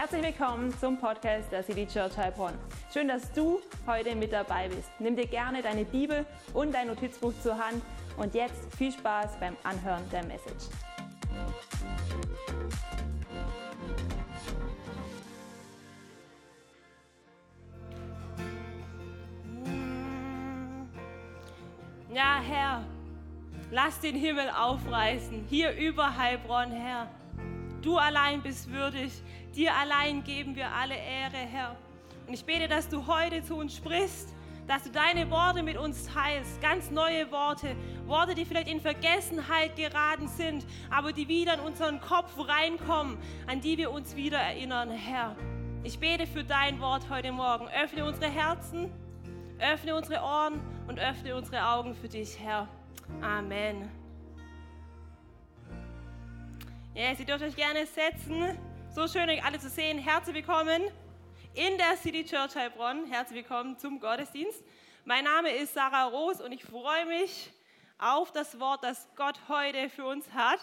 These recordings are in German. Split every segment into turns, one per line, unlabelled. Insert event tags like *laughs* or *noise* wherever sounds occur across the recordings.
Herzlich willkommen zum Podcast der City Church Heilbronn. Schön, dass du heute mit dabei bist. Nimm dir gerne deine Bibel und dein Notizbuch zur Hand und jetzt viel Spaß beim Anhören der Message.
Ja, Herr, lass den Himmel aufreißen, hier über Heilbronn, Herr. Du allein bist würdig, dir allein geben wir alle Ehre, Herr. Und ich bete, dass du heute zu uns sprichst, dass du deine Worte mit uns teilst, ganz neue Worte, Worte, die vielleicht in Vergessenheit geraten sind, aber die wieder in unseren Kopf reinkommen, an die wir uns wieder erinnern, Herr. Ich bete für dein Wort heute Morgen. Öffne unsere Herzen, öffne unsere Ohren und öffne unsere Augen für dich, Herr. Amen. Yes, ihr dürft euch gerne setzen. So schön, euch alle zu sehen. Herzlich willkommen in der City Church Heilbronn. Herzlich willkommen zum Gottesdienst. Mein Name ist Sarah Roos und ich freue mich auf das Wort, das Gott heute für uns hat.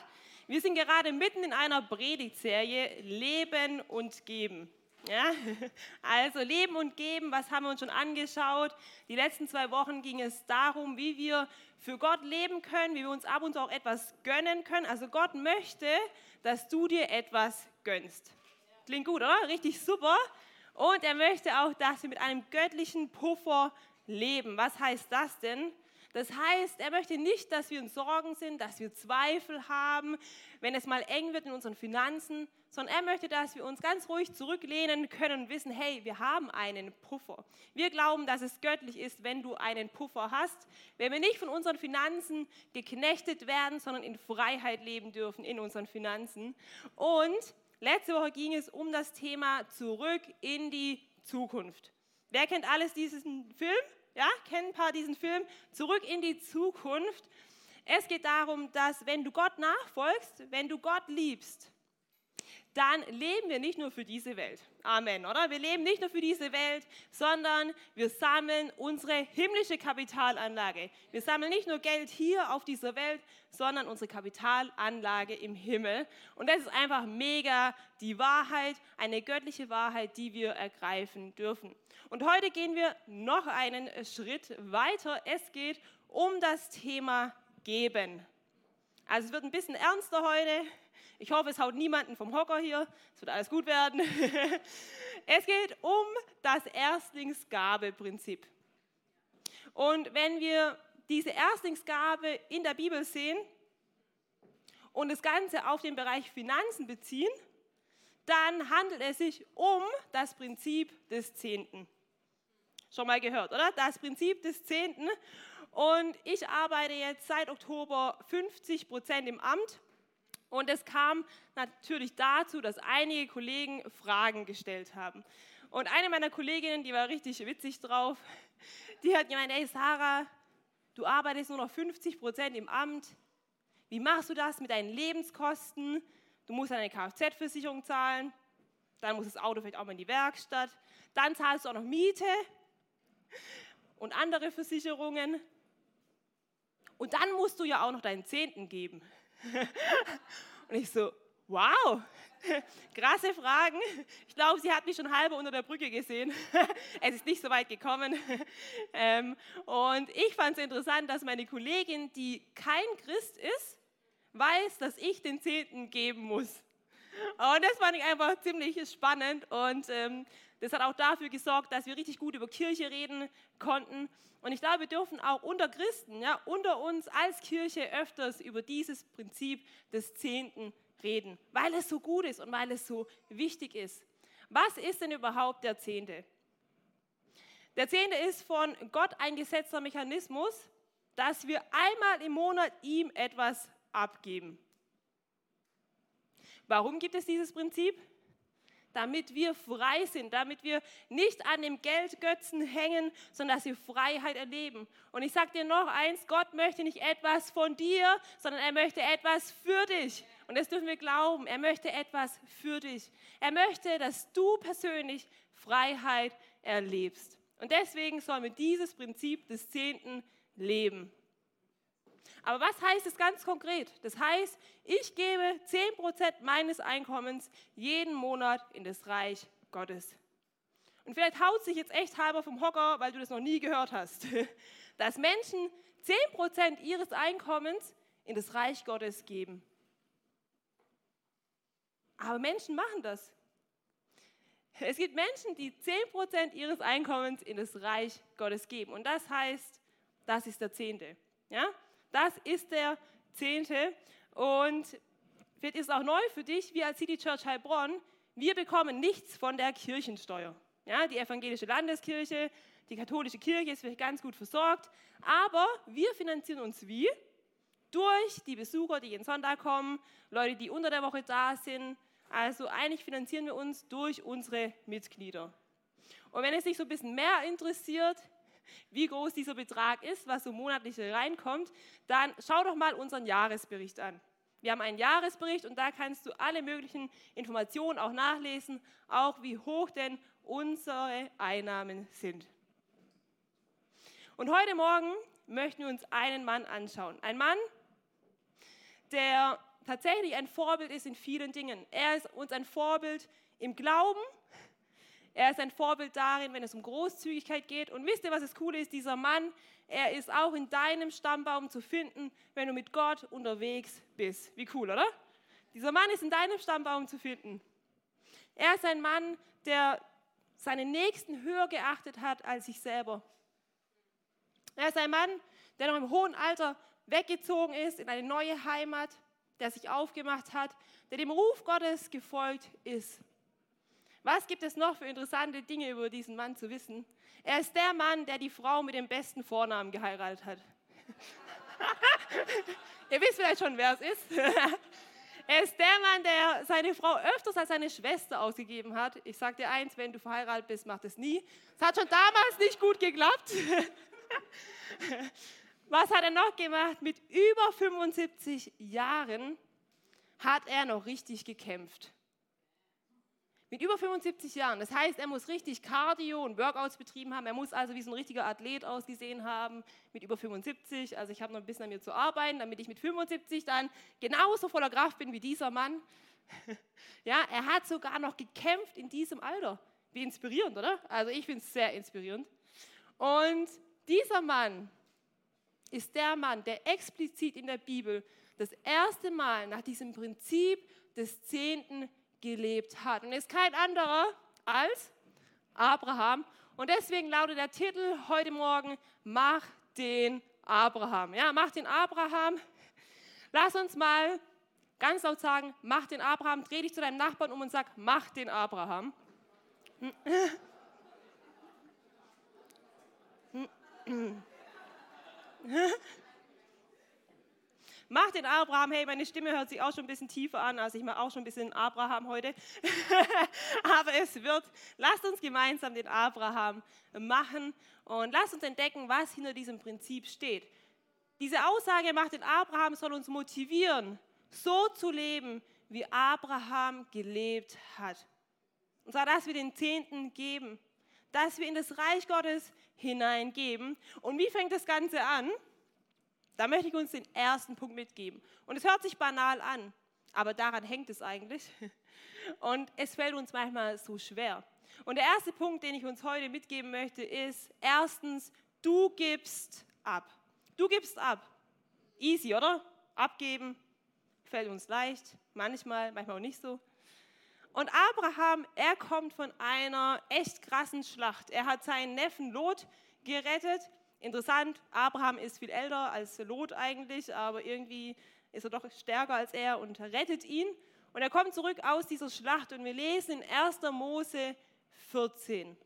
Wir sind gerade mitten in einer Predigtserie Leben und Geben. Ja? *laughs* Also Leben und Geben, was haben wir uns schon angeschaut? Die letzten zwei Wochen ging es darum, wie wir für Gott leben können, wie wir uns ab und zu auch etwas gönnen können. Also Gott möchte, dass du dir etwas gönnst. Klingt gut, oder? Richtig super. Und er möchte auch, dass wir mit einem göttlichen Puffer leben. Was heißt das denn? Das heißt, er möchte nicht, dass wir in Sorgen sind, dass wir Zweifel haben, wenn es mal eng wird in unseren Finanzen, sondern er möchte, dass wir uns ganz ruhig zurücklehnen können und wissen, hey, wir haben einen Puffer. Wir glauben, dass es göttlich ist, wenn du einen Puffer hast, wenn wir nicht von unseren Finanzen geknechtet werden, sondern in Freiheit leben dürfen in unseren Finanzen. Und letzte Woche ging es um das Thema zurück in die Zukunft. Wer kennt alles diesen Film? Ja, kennen ein paar diesen Film? Zurück in die Zukunft. Es geht darum, dass wenn du Gott nachfolgst, wenn du Gott liebst, dann leben wir nicht nur für diese Welt. Amen, oder? Wir leben nicht nur für diese Welt, sondern wir sammeln unsere himmlische Kapitalanlage. Wir sammeln nicht nur Geld hier auf dieser Welt, sondern unsere Kapitalanlage im Himmel. Und das ist einfach mega die Wahrheit, eine göttliche Wahrheit, die wir ergreifen dürfen. Und heute gehen wir noch einen Schritt weiter. Es geht um das Thema Geben. Also es wird ein bisschen ernster heute. Ich hoffe, es haut niemanden vom Hocker hier. Es wird alles gut werden. *laughs* Es geht um das Erstlingsgabeprinzip. Und wenn wir diese Erstlingsgabe in der Bibel sehen und das Ganze auf den Bereich Finanzen beziehen, dann handelt es sich um das Prinzip des Zehnten. Schon mal gehört, oder? Das Prinzip des Zehnten. Und ich arbeite jetzt seit Oktober 50 Prozent im Amt und es kam natürlich dazu, dass einige Kollegen Fragen gestellt haben. Und eine meiner Kolleginnen, die war richtig witzig drauf, *laughs* die hat gemeint, hey Sarah, du arbeitest nur noch 50 Prozent im Amt. Wie machst du das mit deinen Lebenskosten? Du musst eine Kfz-Versicherung zahlen, dann muss das Auto vielleicht auch mal in die Werkstatt, dann zahlst du auch noch Miete *laughs* und andere Versicherungen. Und dann musst du ja auch noch deinen Zehnten geben. *laughs* Und ich so, wow, *laughs* krasse Fragen. Ich glaube, sie hat mich schon halber unter der Brücke gesehen. *laughs* Es ist nicht so weit gekommen. Ähm, und ich fand es interessant, dass meine Kollegin, die kein Christ ist, weiß, dass ich den Zehnten geben muss. Und das fand ich einfach ziemlich spannend und ähm, das hat auch dafür gesorgt, dass wir richtig gut über Kirche reden konnten. Und ich glaube, wir dürfen auch unter Christen, ja, unter uns als Kirche öfters über dieses Prinzip des Zehnten reden, weil es so gut ist und weil es so wichtig ist. Was ist denn überhaupt der Zehnte? Der Zehnte ist von Gott eingesetzter Mechanismus, dass wir einmal im Monat ihm etwas abgeben. Warum gibt es dieses Prinzip? Damit wir frei sind, damit wir nicht an dem Geldgötzen hängen, sondern dass wir Freiheit erleben. Und ich sage dir noch eins, Gott möchte nicht etwas von dir, sondern er möchte etwas für dich. Und das dürfen wir glauben. Er möchte etwas für dich. Er möchte, dass du persönlich Freiheit erlebst. Und deswegen sollen wir dieses Prinzip des Zehnten leben. Aber was heißt es ganz konkret? Das heißt, ich gebe 10% meines Einkommens jeden Monat in das Reich Gottes. Und vielleicht haut sich jetzt echt halber vom Hocker, weil du das noch nie gehört hast, *laughs* dass Menschen 10% ihres Einkommens in das Reich Gottes geben. Aber Menschen machen das. Es gibt Menschen, die 10% ihres Einkommens in das Reich Gottes geben. Und das heißt, das ist der Zehnte. Ja? Das ist der Zehnte. Und vielleicht ist es auch neu für dich, wir als City Church Heilbronn, wir bekommen nichts von der Kirchensteuer. Ja, die evangelische Landeskirche, die katholische Kirche ist vielleicht ganz gut versorgt, aber wir finanzieren uns wie? Durch die Besucher, die jeden Sonntag kommen, Leute, die unter der Woche da sind, also eigentlich finanzieren wir uns durch unsere Mitglieder. Und wenn es dich so ein bisschen mehr interessiert, wie groß dieser Betrag ist, was so monatlich reinkommt, dann schau doch mal unseren Jahresbericht an. Wir haben einen Jahresbericht und da kannst du alle möglichen Informationen auch nachlesen, auch wie hoch denn unsere Einnahmen sind. Und heute Morgen möchten wir uns einen Mann anschauen. Ein Mann, der tatsächlich ein Vorbild ist in vielen Dingen. Er ist uns ein Vorbild im Glauben. Er ist ein Vorbild darin, wenn es um Großzügigkeit geht. Und wisst ihr, was das Coole ist? Dieser Mann, er ist auch in deinem Stammbaum zu finden, wenn du mit Gott unterwegs bist. Wie cool, oder? Dieser Mann ist in deinem Stammbaum zu finden. Er ist ein Mann, der seinen Nächsten höher geachtet hat als sich selber. Er ist ein Mann, der noch im hohen Alter weggezogen ist in eine neue Heimat der sich aufgemacht hat, der dem Ruf Gottes gefolgt ist. Was gibt es noch für interessante Dinge über diesen Mann zu wissen? Er ist der Mann, der die Frau mit dem besten Vornamen geheiratet hat. *laughs* Ihr wisst vielleicht schon, wer es ist. *laughs* er ist der Mann, der seine Frau öfters als seine Schwester ausgegeben hat. Ich sage dir eins, wenn du verheiratet bist, mach das nie. Es hat schon damals nicht gut geklappt. *laughs* Was hat er noch gemacht? Mit über 75 Jahren hat er noch richtig gekämpft. Mit über 75 Jahren. Das heißt, er muss richtig Cardio und Workouts betrieben haben. Er muss also wie so ein richtiger Athlet ausgesehen haben mit über 75. Also ich habe noch ein bisschen an mir zu arbeiten, damit ich mit 75 dann genauso voller Kraft bin wie dieser Mann. *laughs* Ja, er hat sogar noch gekämpft in diesem Alter. Wie inspirierend, oder? Also ich finde es sehr inspirierend. Und dieser Mann ist der Mann, der explizit in der Bibel das erste Mal nach diesem Prinzip des Zehnten gelebt hat. Und ist kein anderer als Abraham. Und deswegen lautet der Titel heute Morgen, mach den Abraham. Ja, mach den Abraham. Lass uns mal ganz laut sagen, mach den Abraham. Dreh dich zu deinem Nachbarn um und sag, mach den Abraham. Mach den Abraham, hey, meine Stimme hört sich auch schon ein bisschen tiefer an, also ich mache auch schon ein bisschen Abraham heute. *laughs* Aber es wird, lasst uns gemeinsam den Abraham machen und lasst uns entdecken, was hinter diesem Prinzip steht. Diese Aussage macht den Abraham, soll uns motivieren, so zu leben, wie Abraham gelebt hat. Und zwar, dass wir den Zehnten geben, dass wir in das Reich Gottes hineingeben. Und wie fängt das Ganze an? Da möchte ich uns den ersten Punkt mitgeben. Und es hört sich banal an, aber daran hängt es eigentlich. *laughs* Und es fällt uns manchmal so schwer. Und der erste Punkt, den ich uns heute mitgeben möchte, ist erstens, du gibst ab. Du gibst ab. Easy, oder? Abgeben fällt uns leicht, manchmal, manchmal auch nicht so. Und Abraham, er kommt von einer echt krassen Schlacht. Er hat seinen Neffen Lot gerettet. Interessant, Abraham ist viel älter als Lot eigentlich, aber irgendwie ist er doch stärker als er und rettet ihn. Und er kommt zurück aus dieser Schlacht und wir lesen in 1. Mose 14.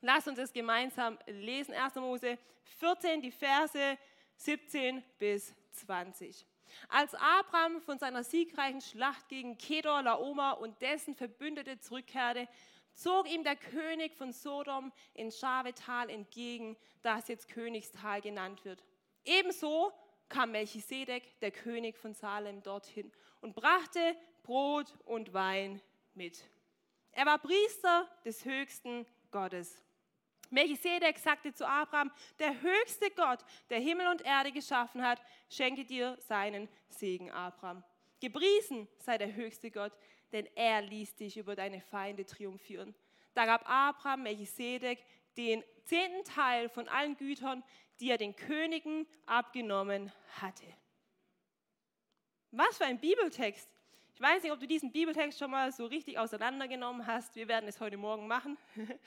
Lass uns es gemeinsam lesen. 1. Mose 14, die Verse 17 bis 20. Als Abraham von seiner siegreichen Schlacht gegen Kedor, Laoma und dessen Verbündete zurückkehrte, zog ihm der König von Sodom in Schavetal entgegen, das jetzt Königstal genannt wird. Ebenso kam Melchisedek, der König von Salem, dorthin und brachte Brot und Wein mit. Er war Priester des höchsten Gottes. Melchisedek sagte zu Abraham, der höchste Gott, der Himmel und Erde geschaffen hat, schenke dir seinen Segen, Abraham. Gepriesen sei der höchste Gott, denn er ließ dich über deine Feinde triumphieren. Da gab Abraham Melchisedek den zehnten Teil von allen Gütern, die er den Königen abgenommen hatte. Was für ein Bibeltext. Ich weiß nicht, ob du diesen Bibeltext schon mal so richtig auseinandergenommen hast. Wir werden es heute Morgen machen. *laughs*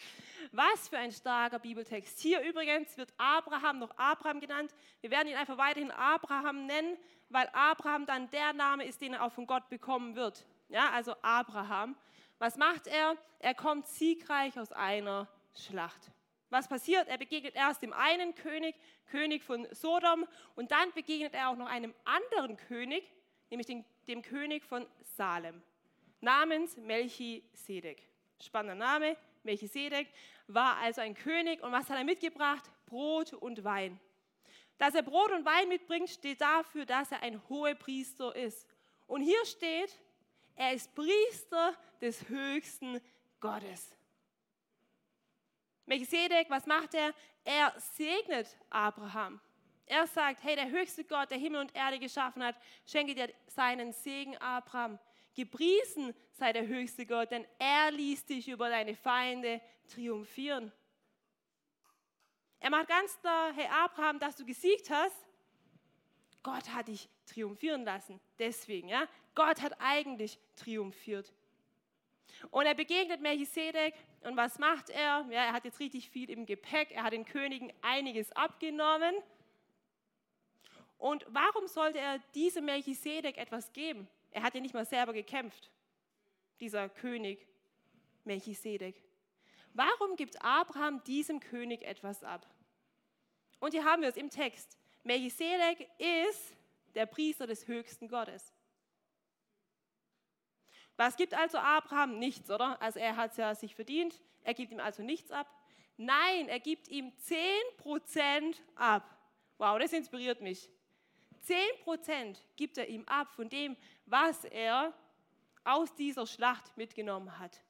Was für ein starker Bibeltext. Hier übrigens wird Abraham noch Abraham genannt. Wir werden ihn einfach weiterhin Abraham nennen, weil Abraham dann der Name ist, den er auch von Gott bekommen wird. Ja, also Abraham. Was macht er? Er kommt siegreich aus einer Schlacht. Was passiert? Er begegnet erst dem einen König, König von Sodom, und dann begegnet er auch noch einem anderen König, nämlich dem, dem König von Salem, namens Melchisedek. Spannender Name, Melchisedek war also ein König und was hat er mitgebracht? Brot und Wein. Dass er Brot und Wein mitbringt, steht dafür, dass er ein hoher Priester ist. Und hier steht, er ist Priester des höchsten Gottes. Melchisedek, was macht er? Er segnet Abraham. Er sagt, hey, der höchste Gott, der Himmel und Erde geschaffen hat, schenke dir seinen Segen, Abraham. Gepriesen sei der höchste Gott, denn er ließ dich über deine Feinde triumphieren. Er macht ganz klar, hey Abraham, dass du gesiegt hast, Gott hat dich triumphieren lassen. Deswegen, ja, Gott hat eigentlich triumphiert. Und er begegnet Melchisedek und was macht er? Ja, er hat jetzt richtig viel im Gepäck, er hat den Königen einiges abgenommen. Und warum sollte er diesem Melchisedek etwas geben? Er hat ja nicht mal selber gekämpft, dieser König Melchisedek. Warum gibt Abraham diesem König etwas ab? Und hier haben wir es im Text. Melchisedek ist der Priester des höchsten Gottes. Was gibt also Abraham? Nichts, oder? Also er hat es ja sich verdient, er gibt ihm also nichts ab. Nein, er gibt ihm 10% ab. Wow, das inspiriert mich. 10% gibt er ihm ab von dem, was er aus dieser Schlacht mitgenommen hat.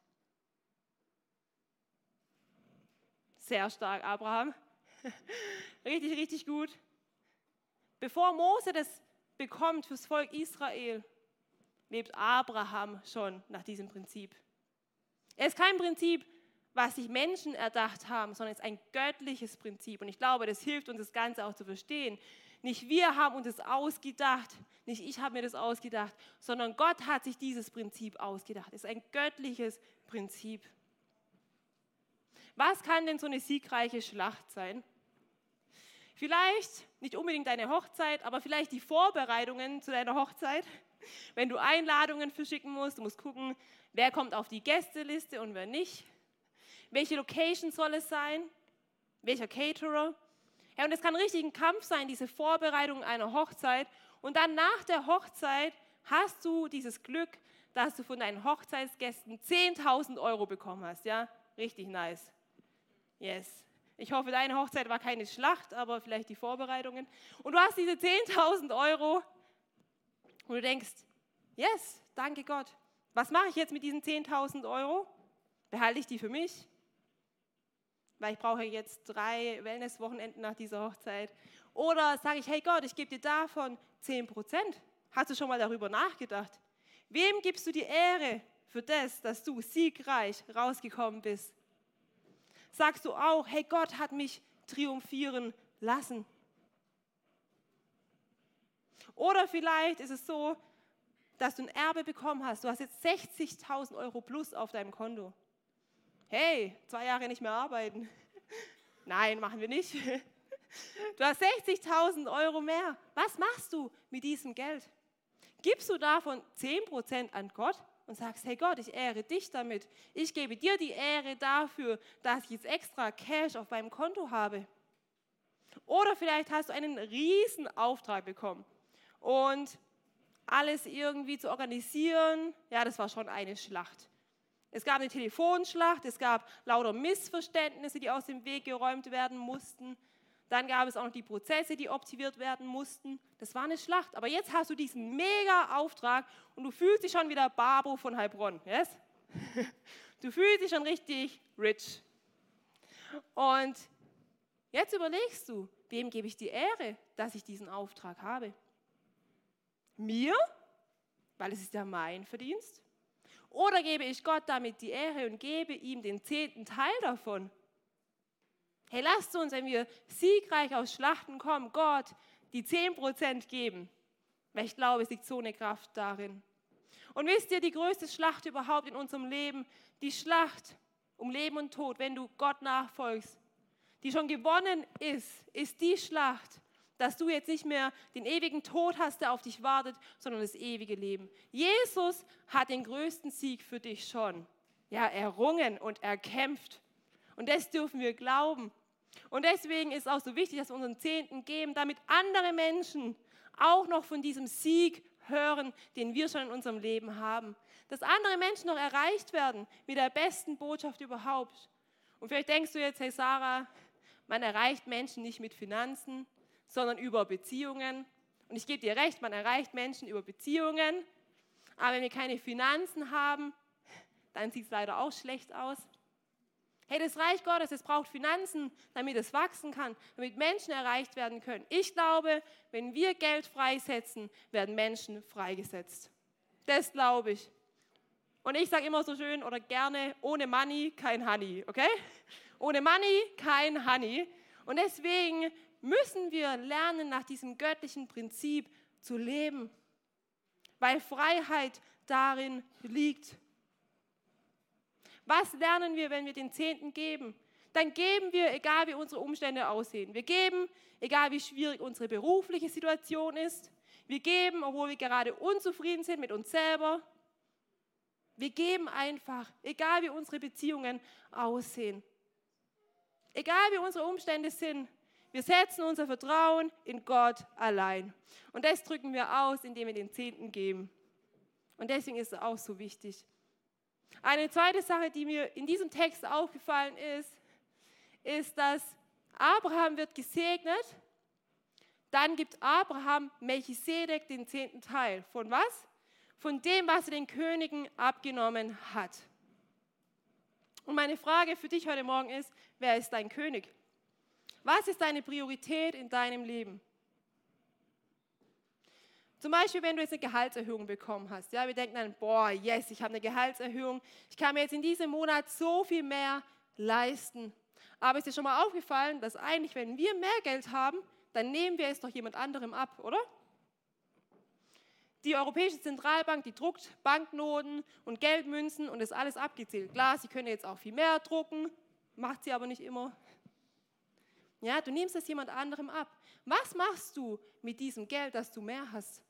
Sehr stark, Abraham. *laughs* richtig, richtig gut. Bevor Mose das bekommt fürs Volk Israel, lebt Abraham schon nach diesem Prinzip. Es ist kein Prinzip, was sich Menschen erdacht haben, sondern es ist ein göttliches Prinzip. Und ich glaube, das hilft uns, das Ganze auch zu verstehen. Nicht wir haben uns das ausgedacht, nicht ich habe mir das ausgedacht, sondern Gott hat sich dieses Prinzip ausgedacht. Es ist ein göttliches Prinzip. Was kann denn so eine siegreiche Schlacht sein? Vielleicht nicht unbedingt deine Hochzeit, aber vielleicht die Vorbereitungen zu deiner Hochzeit. Wenn du Einladungen verschicken musst, du musst gucken, wer kommt auf die Gästeliste und wer nicht. Welche Location soll es sein? Welcher Caterer? Ja, und es kann richtig ein Kampf sein, diese Vorbereitung einer Hochzeit. Und dann nach der Hochzeit hast du dieses Glück, dass du von deinen Hochzeitsgästen 10.000 Euro bekommen hast. Ja, richtig nice. Yes. Ich hoffe, deine Hochzeit war keine Schlacht, aber vielleicht die Vorbereitungen. Und du hast diese 10.000 Euro und du denkst, yes, danke Gott. Was mache ich jetzt mit diesen 10.000 Euro? Behalte ich die für mich? weil ich brauche jetzt drei Wellnesswochenenden nach dieser Hochzeit. Oder sage ich, hey Gott, ich gebe dir davon 10 Prozent. Hast du schon mal darüber nachgedacht? Wem gibst du die Ehre für das, dass du siegreich rausgekommen bist? Sagst du auch, hey Gott hat mich triumphieren lassen? Oder vielleicht ist es so, dass du ein Erbe bekommen hast. Du hast jetzt 60.000 Euro plus auf deinem Konto hey, zwei Jahre nicht mehr arbeiten. *laughs* Nein, machen wir nicht. *laughs* Du hast 60.000 Euro mehr. Was machst du mit diesem Geld? Gibst du davon 10% an Gott und sagst, hey Gott, ich ehre dich damit. Ich gebe dir die Ehre dafür, dass ich jetzt extra Cash auf meinem Konto habe. Oder vielleicht hast du einen riesen Auftrag bekommen und alles irgendwie zu organisieren, ja, das war schon eine Schlacht. Es gab eine Telefonschlacht, es gab lauter Missverständnisse, die aus dem Weg geräumt werden mussten. Dann gab es auch noch die Prozesse, die optimiert werden mussten. Das war eine Schlacht. Aber jetzt hast du diesen mega Auftrag und du fühlst dich schon wieder Babo von Heilbronn. Yes? *laughs* Du fühlst dich schon richtig rich. Und jetzt überlegst du, wem gebe ich die Ehre, dass ich diesen Auftrag habe? Mir, weil es ist ja mein Verdienst? Oder gebe ich Gott damit die Ehre und gebe ihm den zehnten Teil davon? Hey, lasst uns, wenn wir siegreich aus Schlachten kommen, Gott die 10% geben. Weil ich glaube, es liegt so eine Kraft darin. Und wisst ihr, die größte Schlacht überhaupt in unserem Leben, die Schlacht um Leben und Tod, wenn du Gott nachfolgst, die schon gewonnen ist, ist die Schlacht, dass du jetzt nicht mehr den ewigen Tod hast, der auf dich wartet, sondern das ewige Leben. Jesus hat den größten Sieg für dich schon ja, errungen und erkämpft. Und das dürfen wir glauben. Und deswegen ist es auch so wichtig, dass wir unseren Zehnten geben, damit andere Menschen auch noch von diesem Sieg hören, den wir schon in unserem Leben haben. Dass andere Menschen noch erreicht werden mit der besten Botschaft überhaupt. Und vielleicht denkst du jetzt, hey Sarah, man erreicht Menschen nicht mit Finanzen, sondern über Beziehungen. Und ich gebe dir recht, man erreicht Menschen über Beziehungen. Aber wenn wir keine Finanzen haben, dann sieht es leider auch schlecht aus. Hey, das Reich Gottes, es braucht Finanzen, damit es wachsen kann, damit Menschen erreicht werden können. Ich glaube, wenn wir Geld freisetzen, werden Menschen freigesetzt. Das glaube ich. Und ich sage immer so schön oder gerne, ohne Money kein Honey, okay? Ohne Money kein Honey. Und deswegen müssen wir lernen, nach diesem göttlichen Prinzip zu leben, weil Freiheit darin liegt. Was lernen wir, wenn wir den Zehnten geben? Dann geben wir, egal wie unsere Umstände aussehen. Wir geben, egal wie schwierig unsere berufliche Situation ist. Wir geben, obwohl wir gerade unzufrieden sind mit uns selber. Wir geben einfach, egal wie unsere Beziehungen aussehen. Egal wie unsere Umstände sind, wir setzen unser Vertrauen in Gott allein. Und das drücken wir aus, indem wir den Zehnten geben. Und deswegen ist es auch so wichtig. Eine zweite Sache, die mir in diesem Text aufgefallen ist, ist, dass Abraham wird gesegnet, dann gibt Abraham Melchisedek den zehnten Teil. Von was? Von dem, was er den Königen abgenommen hat. Und meine Frage für dich heute Morgen ist, wer ist dein König? Was ist deine Priorität in deinem Leben? Zum Beispiel, wenn du jetzt eine Gehaltserhöhung bekommen hast. Ja, wir denken dann, boah, yes, ich habe eine Gehaltserhöhung. Ich kann mir jetzt in diesem Monat so viel mehr leisten. Aber ist dir schon mal aufgefallen, dass eigentlich, wenn wir mehr Geld haben, dann nehmen wir es doch jemand anderem ab, oder? Die Europäische Zentralbank, die druckt Banknoten und Geldmünzen und ist alles abgezählt. Klar, sie können jetzt auch viel mehr drucken, macht sie aber nicht immer. Ja, du nimmst es jemand anderem ab. Was machst du mit diesem Geld, das du mehr hast?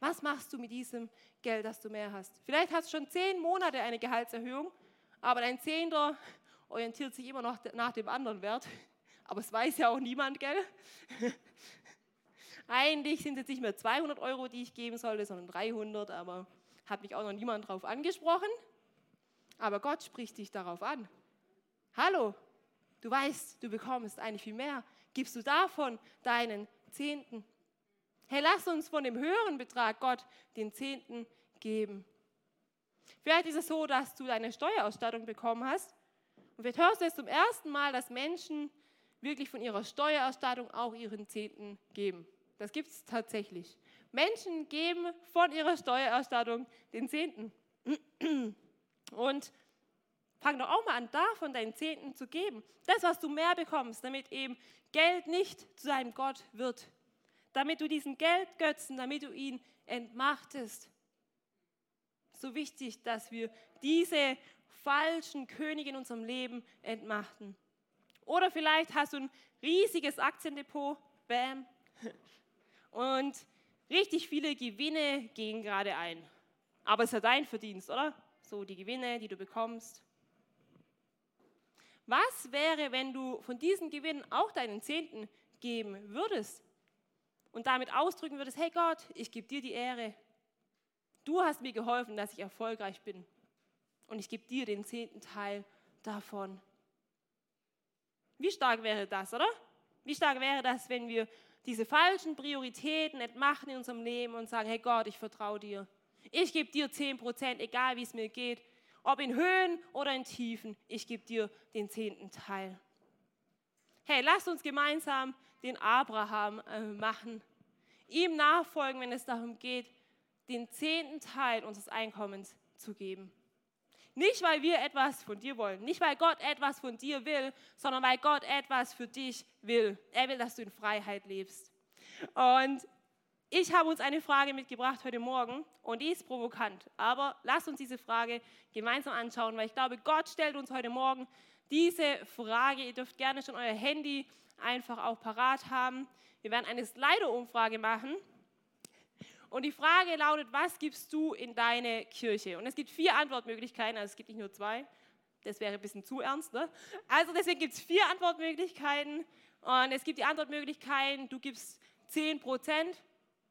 Was machst du mit diesem Geld, das du mehr hast? Vielleicht hast du schon zehn Monate eine Gehaltserhöhung, aber dein Zehnter orientiert sich immer noch nach dem anderen Wert. *laughs* Aber es weiß ja auch niemand, gell? *laughs* Eigentlich sind es nicht mehr 200 Euro, die ich geben sollte, sondern 300, aber hat mich auch noch niemand darauf angesprochen. Aber Gott spricht dich darauf an. Hallo, du weißt, du bekommst eigentlich viel mehr. Gibst du davon deinen Zehnten? Hey, lass uns von dem höheren Betrag Gott den Zehnten geben. Vielleicht ist es so, dass du deine Steuerausstattung bekommen hast und vielleicht hörst du es zum ersten Mal, dass Menschen wirklich von ihrer Steuerausstattung auch ihren Zehnten geben. Das gibt es tatsächlich. Menschen geben von ihrer Steuerausstattung den Zehnten. Und fang doch auch mal an, davon deinen Zehnten zu geben. Das, was du mehr bekommst, damit eben Geld nicht zu deinem Gott wird damit du diesen Geldgötzen, damit du ihn entmachtest. So wichtig, dass wir diese falschen Könige in unserem Leben entmachten. Oder vielleicht hast du ein riesiges Aktiendepot, bam, und richtig viele Gewinne gehen gerade ein. Aber es ist ja dein Verdienst, oder? So die Gewinne, die du bekommst. Was wäre, wenn du von diesen Gewinnen auch deinen Zehnten geben würdest? Und damit ausdrücken würdest, hey Gott, ich gebe dir die Ehre. Du hast mir geholfen, dass ich erfolgreich bin. Und ich gebe dir den zehnten Teil davon. Wie stark wäre das, oder? Wie stark wäre das, wenn wir diese falschen Prioritäten entmachen in unserem Leben und sagen, hey Gott, ich vertraue dir. Ich gebe dir 10 Prozent, egal wie es mir geht. Ob in Höhen oder in Tiefen, ich gebe dir den zehnten Teil. hey, lasst uns gemeinsam den Abraham äh, machen. Ihm nachfolgen, wenn es darum geht, den zehnten Teil unseres Einkommens zu geben. Nicht, weil wir etwas von dir wollen, nicht, weil Gott etwas von dir will, sondern weil Gott etwas für dich will. Er will, dass du in Freiheit lebst. Und ich habe uns eine Frage mitgebracht heute Morgen und die ist provokant. Aber lasst uns diese Frage gemeinsam anschauen, weil ich glaube, Gott stellt uns heute Morgen diese Frage. Ihr dürft gerne schon euer Handy einfach auch parat haben. Wir werden eine Slido-Umfrage machen. Und die Frage lautet, was gibst du in deine Kirche? Und es gibt vier Antwortmöglichkeiten, also es gibt nicht nur zwei. Das wäre ein bisschen zu ernst. Ne? Also deswegen gibt es vier Antwortmöglichkeiten. Und es gibt die Antwortmöglichkeiten, du gibst 10 Prozent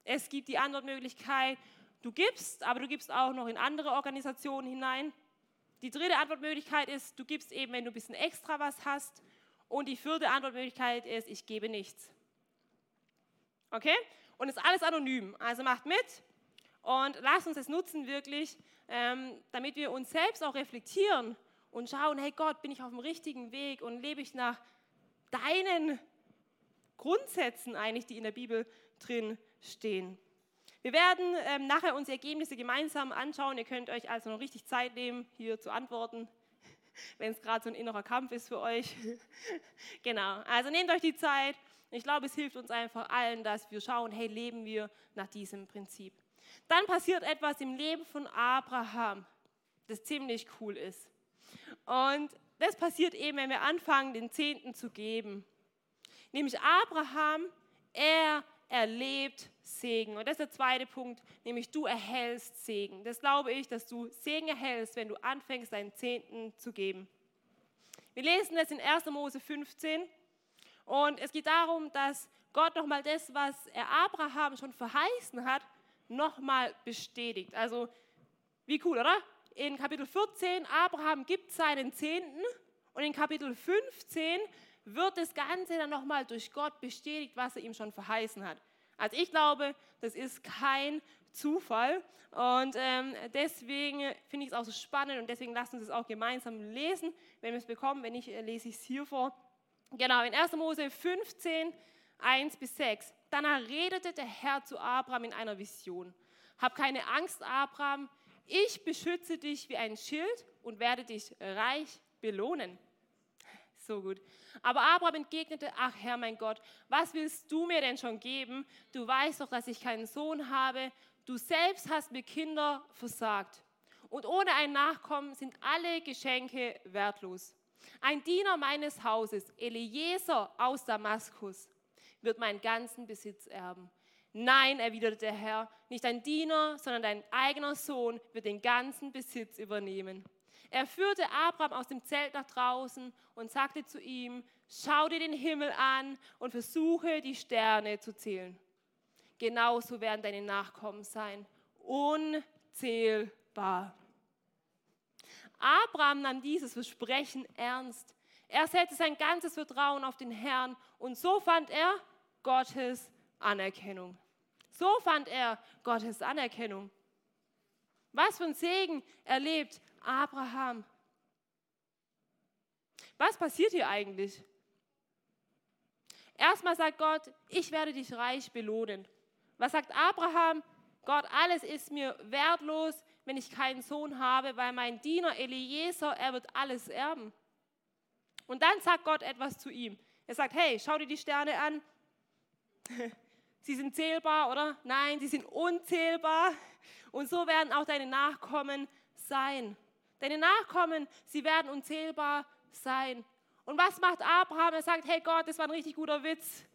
es gibt die Antwortmöglichkeit, du gibst, aber du gibst auch noch in andere Organisationen hinein. Die dritte Antwortmöglichkeit ist, du gibst eben, wenn du ein bisschen extra was hast. Und die vierte Antwortmöglichkeit ist, ich gebe nichts. Okay? Und ist alles anonym. Also macht mit und lasst uns es nutzen wirklich, ähm, damit wir uns selbst auch reflektieren und schauen, hey Gott, bin ich auf dem richtigen Weg und lebe ich nach deinen Grundsätzen eigentlich, die in der Bibel drin stehen. Wir werden ähm, nachher unsere Ergebnisse gemeinsam anschauen. Ihr könnt euch also noch richtig Zeit nehmen, hier zu antworten, wenn es gerade so ein innerer Kampf ist für euch. *laughs* genau, also nehmt euch die Zeit. Ich glaube, es hilft uns einfach allen, dass wir schauen, hey, leben wir nach diesem Prinzip. Dann passiert etwas im Leben von Abraham, das ziemlich cool ist. Und das passiert eben, wenn wir anfangen, den Zehnten zu geben. Nämlich Abraham, er erlebt Segen. Und das ist der zweite Punkt, nämlich du erhältst Segen. Das glaube ich, dass du Segen erhältst, wenn du anfängst, deinen Zehnten zu geben. Wir lesen das in 1. Mose 15 und es geht darum, dass Gott nochmal das, was er Abraham schon verheißen hat, nochmal bestätigt. Also, wie cool, oder? In Kapitel 14, Abraham gibt seinen Zehnten und in Kapitel 15 wird das Ganze dann nochmal durch Gott bestätigt, was er ihm schon verheißen hat. Also ich glaube, das ist kein Zufall und ähm, deswegen finde ich es auch so spannend und deswegen lasst uns es auch gemeinsam lesen, wenn wir es bekommen. Wenn nicht, äh, lese ich es hier vor. Genau, in 1. Mose 15, 1 bis 6. Danach redete der Herr zu Abraham in einer Vision. Hab keine Angst, Abraham, ich beschütze dich wie ein Schild und werde dich reich belohnen. So gut. Aber Abraham entgegnete, ach Herr mein Gott, was willst du mir denn schon geben? Du weißt doch, dass ich keinen Sohn habe. Du selbst hast mir Kinder versagt. Und ohne ein Nachkommen sind alle Geschenke wertlos. Ein Diener meines Hauses, Eliezer aus Damaskus, wird meinen ganzen Besitz erben. Nein, erwiderte der Herr, nicht ein Diener, sondern dein eigener Sohn wird den ganzen Besitz übernehmen. Er führte Abraham aus dem Zelt nach draußen und sagte zu ihm, schau dir den Himmel an und versuche die Sterne zu zählen. Genauso werden deine Nachkommen sein, unzählbar. Abraham nahm dieses Versprechen ernst. Er setzte sein ganzes Vertrauen auf den Herrn und so fand er Gottes Anerkennung. So fand er Gottes Anerkennung. Was für ein Segen erlebt Abraham. Was passiert hier eigentlich? Erstmal sagt Gott, ich werde dich reich belohnen. Was sagt Abraham? Gott, alles ist mir wertlos, wenn ich keinen Sohn habe, weil mein Diener Eliezer, er wird alles erben. Und dann sagt Gott etwas zu ihm. Er sagt, hey, schau dir die Sterne an. *laughs* Sie sind zählbar, oder? Nein, sie sind unzählbar. Und so werden auch deine Nachkommen sein. Deine Nachkommen, sie werden unzählbar sein. Und was macht Abraham? Er sagt, hey Gott, das war ein richtig guter Witz.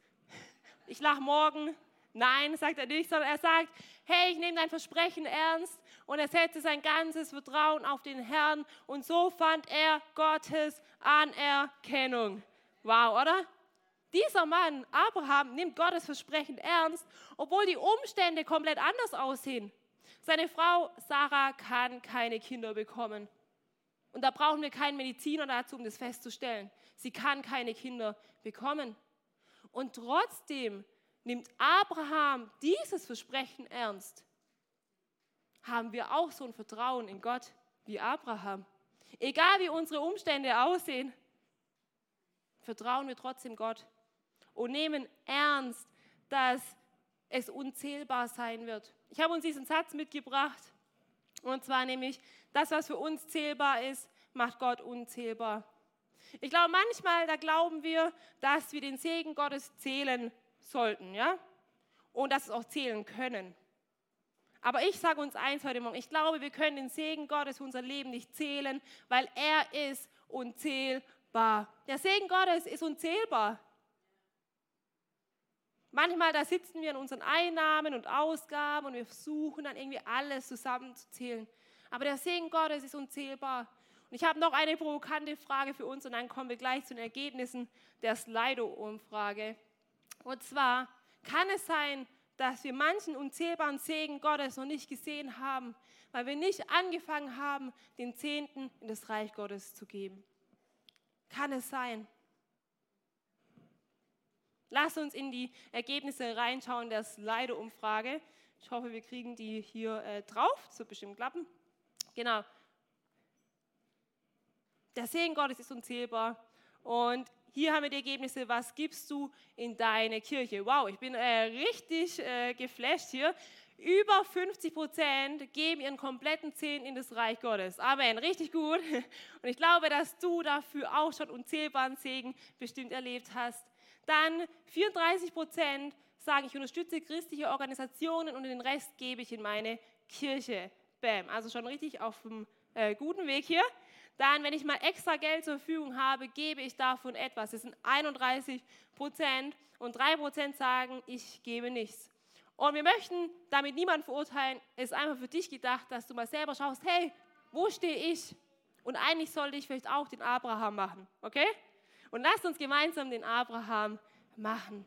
Ich lache morgen. Nein, sagt er nicht, sondern er sagt, hey, ich nehme dein Versprechen ernst. Und er setzte sein ganzes Vertrauen auf den Herrn. Und so fand er Gottes Anerkennung. Wow, oder? Dieser Mann, Abraham, nimmt Gottes Versprechen ernst, obwohl die Umstände komplett anders aussehen. Seine Frau Sarah kann keine Kinder bekommen. Und da brauchen wir keinen Mediziner dazu, um das festzustellen. Sie kann keine Kinder bekommen. Und trotzdem nimmt Abraham dieses Versprechen ernst. Haben wir auch so ein Vertrauen in Gott wie Abraham. Egal wie unsere Umstände aussehen. vertrauen wir trotzdem Gott und nehmen ernst, dass es unzählbar sein wird. Ich habe uns diesen Satz mitgebracht, und zwar nämlich, das, was für uns zählbar ist, macht Gott unzählbar. Ich glaube, manchmal, da glauben wir, dass wir den Segen Gottes zählen sollten, ja? Und dass es auch zählen können. Aber ich sage uns eins heute Morgen, ich glaube, wir können den Segen Gottes für unser Leben nicht zählen, weil er ist unzählbar. Der Segen Gottes ist unzählbar. Manchmal, da sitzen wir in unseren Einnahmen und Ausgaben und wir versuchen dann irgendwie alles zusammenzuzählen. Aber der Segen Gottes ist unzählbar. Und ich habe noch eine provokante Frage für uns und dann kommen wir gleich zu den Ergebnissen der Slido-Umfrage. Und zwar, kann es sein, dass wir manchen unzählbaren Segen Gottes noch nicht gesehen haben, weil wir nicht angefangen haben, den Zehnten in das Reich Gottes zu geben? Kann es sein? Lass uns in die Ergebnisse reinschauen der Slido-Umfrage. Ich hoffe, wir kriegen die hier äh, drauf. Wird bestimmt klappen. Genau. Der Segen Gottes ist unzählbar. Und hier haben wir die Ergebnisse. Was gibst du in deine Kirche? Wow, ich bin äh, richtig äh, geflasht hier. Über 50 Prozent geben ihren kompletten Zehn in das Reich Gottes. Amen, richtig gut. Und ich glaube, dass du dafür auch schon unzählbaren Segen bestimmt erlebt hast. Dann 34 Prozent sagen, ich unterstütze christliche Organisationen und den Rest gebe ich in meine Kirche. Bam, also schon richtig auf dem äh, guten Weg hier. Dann, wenn ich mal extra Geld zur Verfügung habe, gebe ich davon etwas. Das sind 31 Prozent und 3 Prozent sagen, ich gebe nichts. Und wir möchten damit niemanden verurteilen. Es ist einfach für dich gedacht, dass du mal selber schaust, hey, wo stehe ich? Und eigentlich sollte ich vielleicht auch den Abraham machen, okay? Und lasst uns gemeinsam den Abraham machen.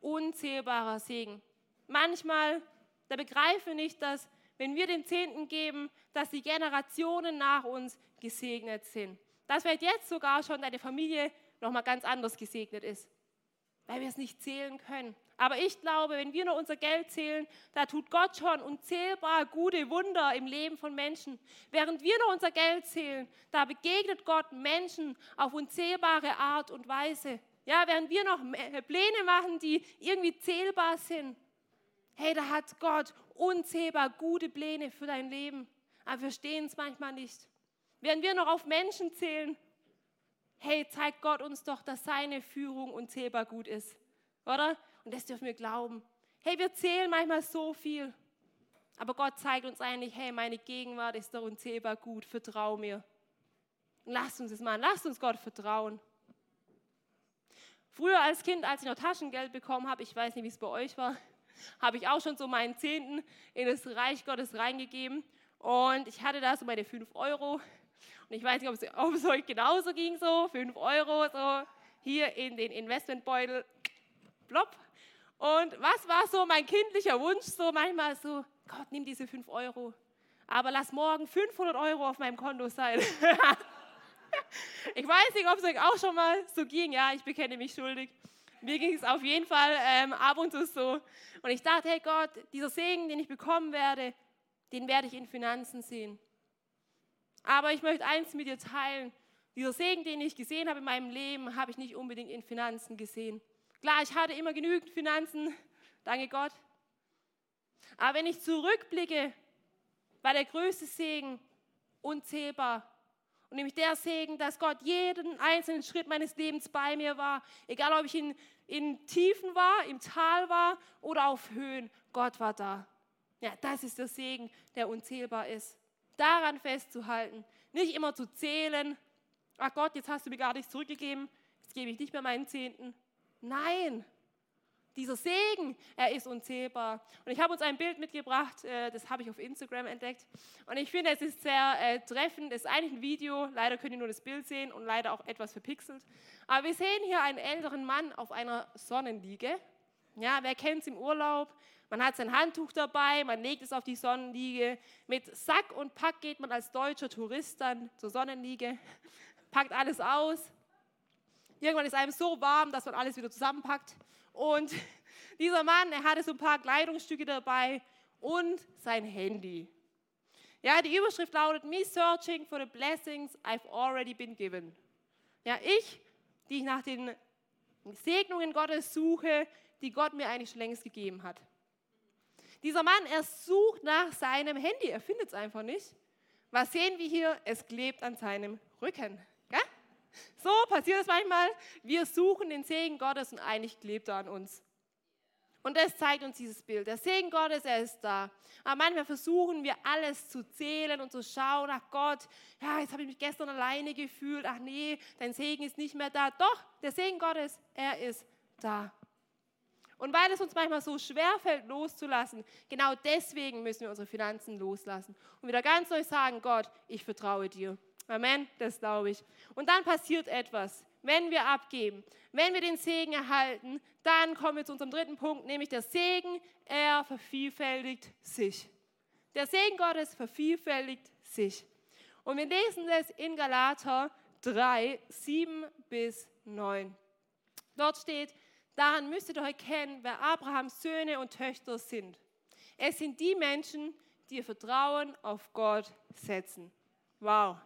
Unzählbarer Segen. Manchmal, da begreifen wir nicht, dass wenn wir den Zehnten geben, dass die Generationen nach uns gesegnet sind. Dass vielleicht jetzt sogar schon deine Familie nochmal ganz anders gesegnet ist, weil wir es nicht zählen können. Aber ich glaube, wenn wir nur unser Geld zählen, da tut Gott schon unzählbar gute Wunder im Leben von Menschen. Während wir nur unser Geld zählen, da begegnet Gott Menschen auf unzählbare Art und Weise. Ja, während wir noch Pläne machen, die irgendwie zählbar sind. Hey, da hat Gott unzählbar gute Pläne für dein Leben. Aber wir verstehen es manchmal nicht. Während wir noch auf Menschen zählen, hey, zeigt Gott uns doch, dass seine Führung unzählbar gut ist. Oder? Und das dürfen wir glauben. Hey, wir zählen manchmal so viel. Aber Gott zeigt uns eigentlich, hey, meine Gegenwart ist doch unzählbar gut, vertrau mir. Lasst uns es machen, lasst uns Gott vertrauen. Früher als Kind, als ich noch Taschengeld bekommen habe, ich weiß nicht, wie es bei euch war, habe ich auch schon so meinen Zehnten in das Reich Gottes reingegeben. Und ich hatte da so meine 5 Euro. Und ich weiß nicht, ob es, ob es euch genauso ging, so 5 Euro, so hier in den Investmentbeutel, plopp. Und was war so mein kindlicher Wunsch? So manchmal so, Gott, nimm diese 5 Euro. Aber lass morgen 500 Euro auf meinem Konto sein. *laughs* ich weiß nicht, ob es euch auch schon mal so ging. Ja, ich bekenne mich schuldig. Mir ging es auf jeden Fall ähm, ab und zu so. Und ich dachte, hey Gott, dieser Segen, den ich bekommen werde, den werde ich in Finanzen sehen. Aber ich möchte eins mit dir teilen. Dieser Segen, den ich gesehen habe in meinem Leben, habe ich nicht unbedingt in Finanzen gesehen. Klar, ich hatte immer genügend Finanzen, *laughs* danke Gott. Aber wenn ich zurückblicke, war der größte Segen unzählbar. Und nämlich der Segen, dass Gott jeden einzelnen Schritt meines Lebens bei mir war. Egal, ob ich in, in Tiefen war, im Tal war oder auf Höhen. Gott war da. Ja, das ist der Segen, der unzählbar ist. Daran festzuhalten. Nicht immer zu zählen. Ach Gott, jetzt hast du mir gar nichts zurückgegeben. Jetzt gebe ich nicht mehr meinen Zehnten. Nein, dieser Segen, er ist unzählbar. Und ich habe uns ein Bild mitgebracht, äh, das habe ich auf Instagram entdeckt. Und ich finde, es ist sehr äh, treffend. Es ist eigentlich ein Video, leider könnt ihr nur das Bild sehen und leider auch etwas verpixelt. Aber wir sehen hier einen älteren Mann auf einer Sonnenliege. Ja, wer kennt es im Urlaub? Man hat sein Handtuch dabei, man legt es auf die Sonnenliege. Mit Sack und Pack geht man als deutscher Tourist dann zur Sonnenliege, packt alles aus, Irgendwann ist einem so warm, dass man alles wieder zusammenpackt. Und *laughs* dieser Mann, er hatte so ein paar Kleidungsstücke dabei und sein Handy. Ja, die Überschrift lautet Me searching for the blessings I've already been given. Ja, ich, die nach den Segnungen Gottes suche, die Gott mir eigentlich schon längst gegeben hat. Dieser Mann, er sucht nach seinem Handy, er findet es einfach nicht. Was sehen wir hier? Es klebt an seinem Rücken. So passiert es manchmal. Wir suchen den Segen Gottes und eigentlich klebt er an uns. Und das zeigt uns dieses Bild. Der Segen Gottes, er ist da. Aber manchmal versuchen wir alles zu zählen und zu schauen, ach Gott, ja, jetzt habe ich mich gestern alleine gefühlt, ach nee, dein Segen ist nicht mehr da. Doch, der Segen Gottes, er ist da. Und weil es uns manchmal so schwer fällt, loszulassen, genau deswegen müssen wir unsere Finanzen loslassen. Und wieder ganz neu sagen, Gott, ich vertraue dir. Amen, das glaube ich. Und dann passiert etwas, wenn wir abgeben, wenn wir den Segen erhalten, dann kommen wir zu unserem dritten Punkt, nämlich der Segen, er vervielfältigt sich. Der Segen Gottes vervielfältigt sich. Und wir lesen das in Galater 3, 7 bis 9. Dort steht, Daran müsstet ihr erkennen, wer Abrahams Söhne und Töchter sind. Es sind die Menschen, die ihr Vertrauen auf Gott setzen. Wow.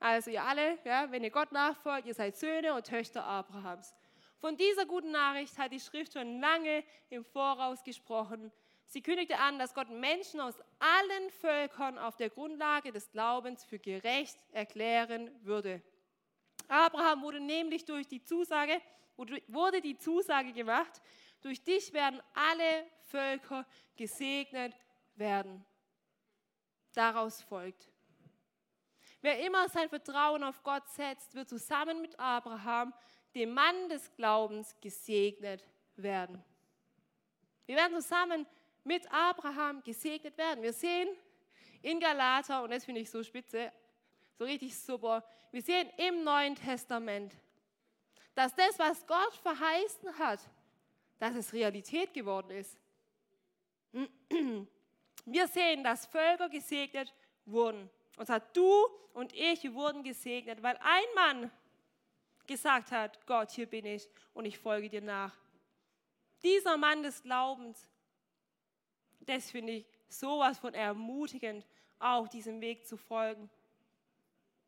Also ihr alle, ja, wenn ihr Gott nachfolgt, ihr seid Söhne und Töchter Abrahams. Von dieser guten Nachricht hat die Schrift schon lange im Voraus gesprochen. Sie kündigte an, dass Gott Menschen aus allen Völkern auf der Grundlage des Glaubens für gerecht erklären würde. Abraham wurde nämlich durch die Zusage, wurde die Zusage gemacht, durch dich werden alle Völker gesegnet werden. Daraus folgt. Wer immer sein Vertrauen auf Gott setzt, wird zusammen mit Abraham, dem Mann des Glaubens, gesegnet werden. Wir werden zusammen mit Abraham gesegnet werden. Wir sehen in Galater, und das finde ich so spitze, so richtig super, wir sehen im Neuen Testament, dass das, was Gott verheißen hat, dass es Realität geworden ist. Wir sehen, dass Völker gesegnet wurden. Und zwar du und ich wurden gesegnet, weil ein Mann gesagt hat, Gott, hier bin ich und ich folge dir nach. Dieser Mann des Glaubens, das finde ich sowas von ermutigend, auch diesem Weg zu folgen.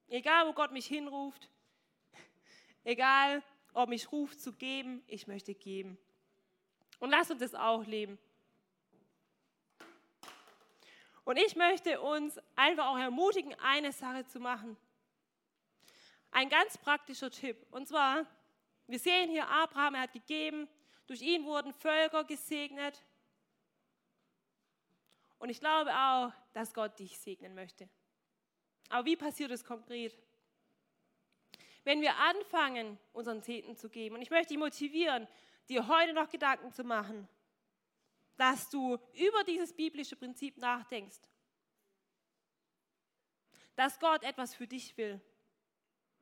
Egal, wo Gott mich hinruft, egal, ob mich ruft zu geben, ich möchte geben. Und lass uns das auch leben. Und ich möchte uns einfach auch ermutigen, eine Sache zu machen. Ein ganz praktischer Tipp. Und zwar, wir sehen hier Abraham, er hat gegeben, durch ihn wurden Völker gesegnet. Und ich glaube auch, dass Gott dich segnen möchte. Aber wie passiert es konkret? wenn wir anfangen, unseren Zehnten zu geben. Und ich möchte dich motivieren, dir heute noch Gedanken zu machen, dass du über dieses biblische Prinzip nachdenkst. Dass Gott etwas für dich will.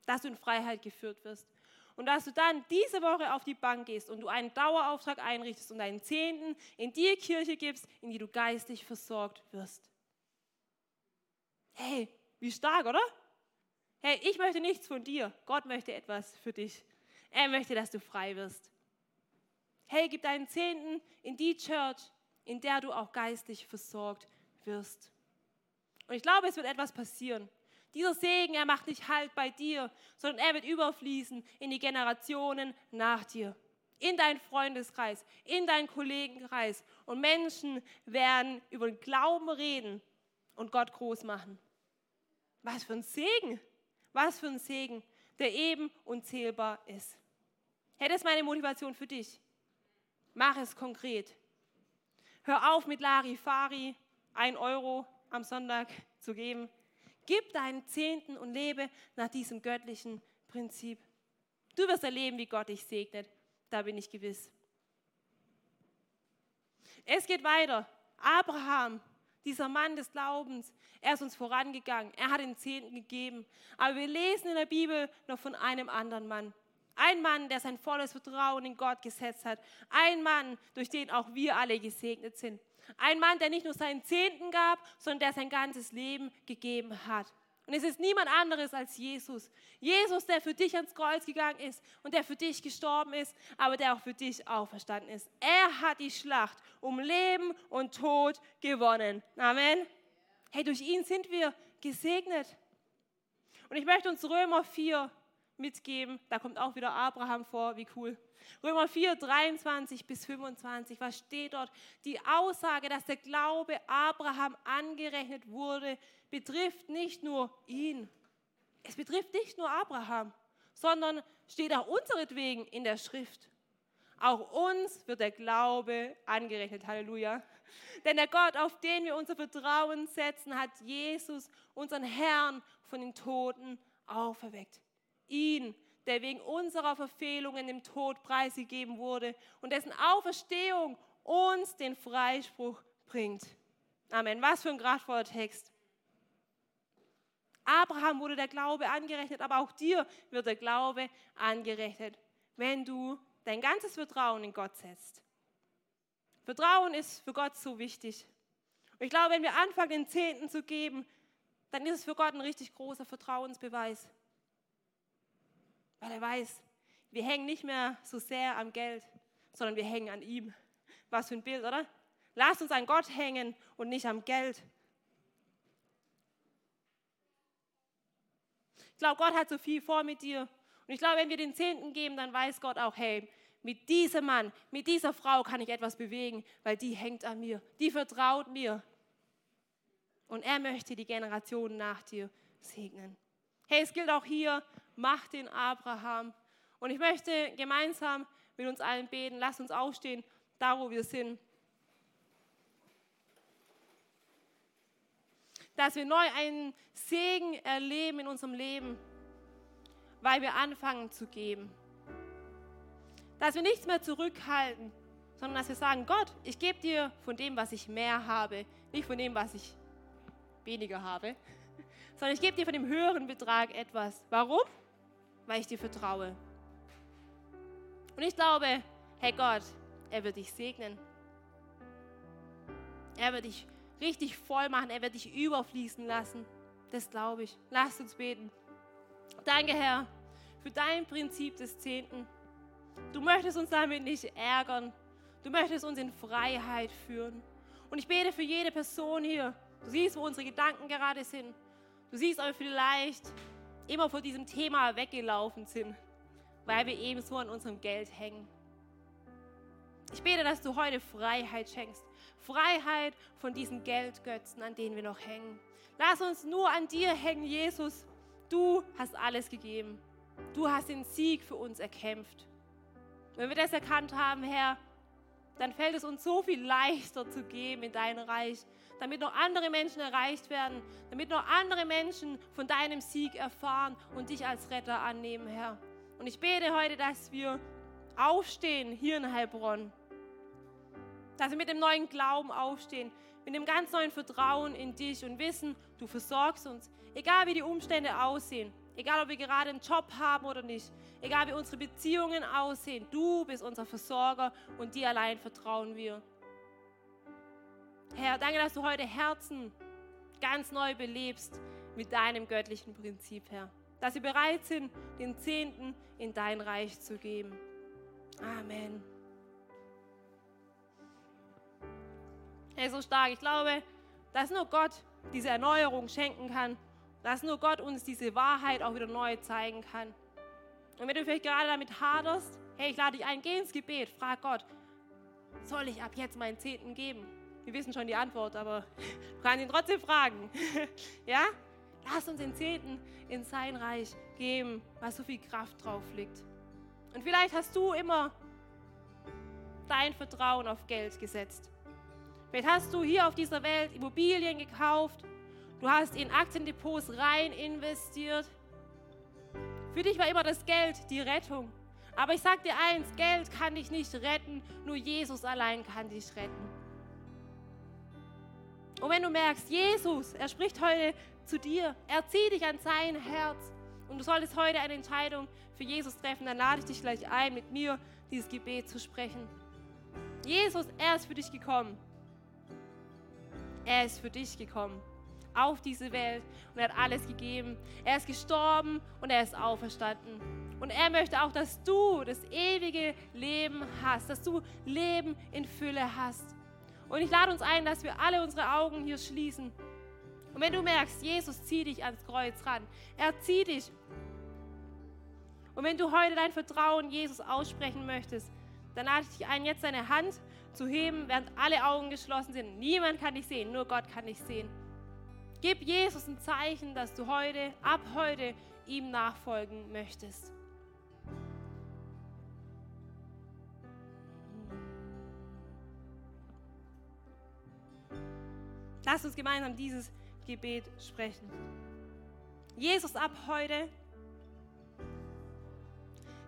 Dass du in Freiheit geführt wirst. Und dass du dann diese Woche auf die Bank gehst und du einen Dauerauftrag einrichtest und deinen Zehnten in die Kirche gibst, in die du geistig versorgt wirst. Hey, wie stark, oder? Hey, ich möchte nichts von dir. Gott möchte etwas für dich. Er möchte, dass du frei wirst. Hey, gib deinen Zehnten in die Church, in der du auch geistlich versorgt wirst. Und ich glaube, es wird etwas passieren. Dieser Segen, er macht nicht Halt bei dir, sondern er wird überfließen in die Generationen nach dir, in deinen Freundeskreis, in deinen Kollegenkreis. Und Menschen werden über den Glauben reden und Gott groß machen. Was für ein Segen! Was für ein Segen, der eben unzählbar ist. Hey, das ist meine Motivation für dich. Mach es konkret. Hör auf mit Larifari, ein Euro am Sonntag zu geben. Gib deinen Zehnten und lebe nach diesem göttlichen Prinzip. Du wirst erleben, wie Gott dich segnet. Da bin ich gewiss. Es geht weiter. Abraham dieser Mann des Glaubens, er ist uns vorangegangen, er hat den Zehnten gegeben. Aber wir lesen in der Bibel noch von einem anderen Mann. Ein Mann, der sein volles Vertrauen in Gott gesetzt hat. Ein Mann, durch den auch wir alle gesegnet sind. Ein Mann, der nicht nur seinen Zehnten gab, sondern der sein ganzes Leben gegeben hat. Und es ist niemand anderes als Jesus. Jesus, der für dich ans Kreuz gegangen ist und der für dich gestorben ist, aber der auch für dich auferstanden ist. Er hat die Schlacht um Leben und Tod gewonnen. Amen. Hey, durch ihn sind wir gesegnet. Und ich möchte uns Römer 4 mitgeben. Da kommt auch wieder Abraham vor, wie cool. Römer 4, 23 bis 25. Was steht dort? Die Aussage, dass der Glaube Abraham angerechnet wurde, betrifft nicht nur ihn. Es betrifft nicht nur Abraham, sondern steht auch unseretwegen in der Schrift. Auch uns wird der Glaube angerechnet. Halleluja. Denn der Gott, auf den wir unser Vertrauen setzen, hat Jesus, unseren Herrn, von den Toten auferweckt. Ihn, der wegen unserer Verfehlungen dem Tod preisgegeben wurde und dessen Auferstehung uns den Freispruch bringt. Amen. Was für ein kraftvoller Text. Abraham wurde der Glaube angerechnet, aber auch dir wird der Glaube angerechnet, wenn du dein ganzes Vertrauen in Gott setzt. Vertrauen ist für Gott so wichtig. Und ich glaube, wenn wir anfangen, den Zehnten zu geben, dann ist es für Gott ein richtig großer Vertrauensbeweis. Weil er weiß, wir hängen nicht mehr so sehr am Geld, sondern wir hängen an ihm. Was für ein Bild, oder? Lasst uns an Gott hängen und nicht am Geld. Ich glaube, Gott hat so viel vor mit dir. Und ich glaube, wenn wir den Zehnten geben, dann weiß Gott auch, hey, mit diesem Mann, mit dieser Frau kann ich etwas bewegen, weil die hängt an mir, die vertraut mir. Und er möchte die Generationen nach dir segnen. Hey, es gilt auch hier, mach den Abraham. Und ich möchte gemeinsam mit uns allen beten. Lass uns aufstehen, da wo wir sind. dass wir neu einen Segen erleben in unserem Leben, weil wir anfangen zu geben. Dass wir nichts mehr zurückhalten, sondern dass wir sagen, Gott, ich gebe dir von dem, was ich mehr habe, nicht von dem, was ich weniger habe, *laughs* sondern ich gebe dir von dem höheren Betrag etwas. Warum? Weil ich dir vertraue. Und ich glaube, Herr Gott, er wird dich segnen. Er wird dich richtig voll machen. Er wird dich überfließen lassen. Das glaube ich. Lasst uns beten. Danke, Herr, für dein Prinzip des Zehnten. Du möchtest uns damit nicht ärgern. Du möchtest uns in Freiheit führen. Und ich bete für jede Person hier. Du siehst, wo unsere Gedanken gerade sind. Du siehst aber vielleicht immer vor diesem Thema weggelaufen sind, weil wir eben so an unserem Geld hängen. Ich bete, dass du heute Freiheit schenkst. Freiheit von diesen Geldgötzen, an denen wir noch hängen. Lass uns nur an dir hängen, Jesus. Du hast alles gegeben. Du hast den Sieg für uns erkämpft. Wenn wir das erkannt haben, Herr, dann fällt es uns so viel leichter zu geben in dein Reich, damit noch andere Menschen erreicht werden, damit noch andere Menschen von deinem Sieg erfahren und dich als Retter annehmen, Herr. Und ich bete heute, dass wir aufstehen hier in Heilbronn dass wir mit dem neuen Glauben aufstehen, mit dem ganz neuen Vertrauen in dich und wissen, du versorgst uns, egal wie die Umstände aussehen, egal ob wir gerade einen Job haben oder nicht, egal wie unsere Beziehungen aussehen, du bist unser Versorger und dir allein vertrauen wir. Herr, danke, dass du heute Herzen ganz neu belebst mit deinem göttlichen Prinzip, Herr. Dass sie bereit sind, den Zehnten in dein Reich zu geben. Amen. Hey, so stark. Ich glaube, dass nur Gott diese Erneuerung schenken kann, dass nur Gott uns diese Wahrheit auch wieder neu zeigen kann. Und wenn du vielleicht gerade damit haderst, hey, ich lade dich ein, geh ins Gebet, frag Gott, soll ich ab jetzt meinen Zehnten geben? Wir wissen schon die Antwort, aber du kannst ihn trotzdem fragen. *laughs* ja? Lass uns den Zehnten in sein Reich geben, weil so viel Kraft drauf liegt. Und vielleicht hast du immer dein Vertrauen auf Geld gesetzt. Vielleicht hast du hier auf dieser Welt Immobilien gekauft, du hast in Aktiendepots rein investiert. Für dich war immer das Geld die Rettung. Aber ich sage dir eins, Geld kann dich nicht retten, nur Jesus allein kann dich retten. Und wenn du merkst, Jesus, er spricht heute zu dir, er zieht dich an sein Herz und du solltest heute eine Entscheidung für Jesus treffen, dann lade ich dich gleich ein, mit mir dieses Gebet zu sprechen. Jesus, er ist für dich gekommen. Er ist für dich gekommen auf diese Welt und er hat alles gegeben. Er ist gestorben und er ist auferstanden. Und er möchte auch, dass du das ewige Leben hast, dass du Leben in Fülle hast. Und ich lade uns ein, dass wir alle unsere Augen hier schließen. Und wenn du merkst, Jesus zieht dich ans Kreuz ran, er zieht dich. Und wenn du heute dein Vertrauen Jesus aussprechen möchtest, dann lade ich dich ein, jetzt deine Hand zu heben, während alle Augen geschlossen sind. Niemand kann dich sehen, nur Gott kann dich sehen. Gib Jesus ein Zeichen, dass du heute, ab heute, ihm nachfolgen möchtest. Lass uns gemeinsam dieses Gebet sprechen. Jesus, ab heute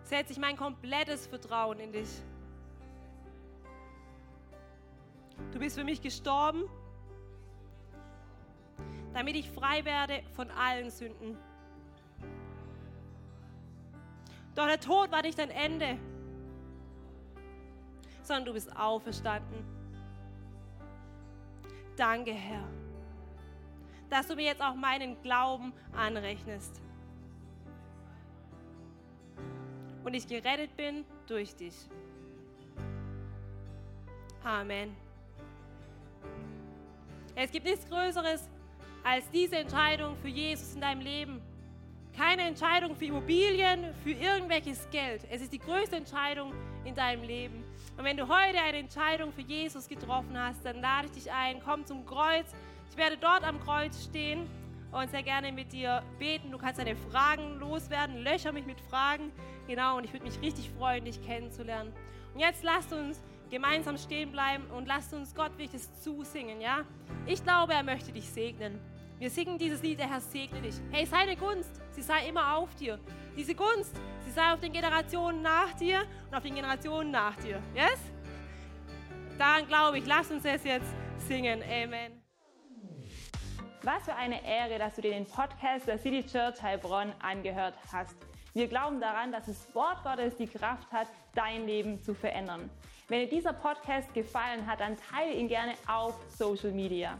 setze ich mein komplettes Vertrauen in dich. Du bist für mich gestorben, damit ich frei werde von allen Sünden. Doch der Tod war nicht dein Ende, sondern du bist auferstanden. Danke, Herr dass du mir jetzt auch meinen Glauben anrechnest. Und ich gerettet bin durch dich. Amen. Es gibt nichts Größeres als diese Entscheidung für Jesus in deinem Leben. Keine Entscheidung für Immobilien, für irgendwelches Geld. Es ist die größte Entscheidung in deinem Leben. Und wenn du heute eine Entscheidung für Jesus getroffen hast, dann lade ich dich ein, komm zum Kreuz, ich werde dort am Kreuz stehen und sehr gerne mit dir beten. Du kannst deine Fragen loswerden, löcher mich mit Fragen. Genau, und ich würde mich richtig freuen, dich kennenzulernen. Und jetzt lasst uns gemeinsam stehen bleiben und lasst uns Gott wirklich zusingen, ja? Ich glaube, er möchte dich segnen. Wir singen dieses Lied, der Herr segne dich. Hey, seine Gunst, sie sei immer auf dir. Diese Gunst, sie sei auf den Generationen nach dir und auf den Generationen nach dir. Yes? Daran glaube ich. Lass uns es jetzt singen. Amen.
Was für eine Ehre, dass du dir den Podcast der City Church Heilbronn angehört hast. Wir glauben daran, dass das Wort Gottes die Kraft hat, dein Leben zu verändern. Wenn dir dieser Podcast gefallen hat, dann teile ihn gerne auf Social Media.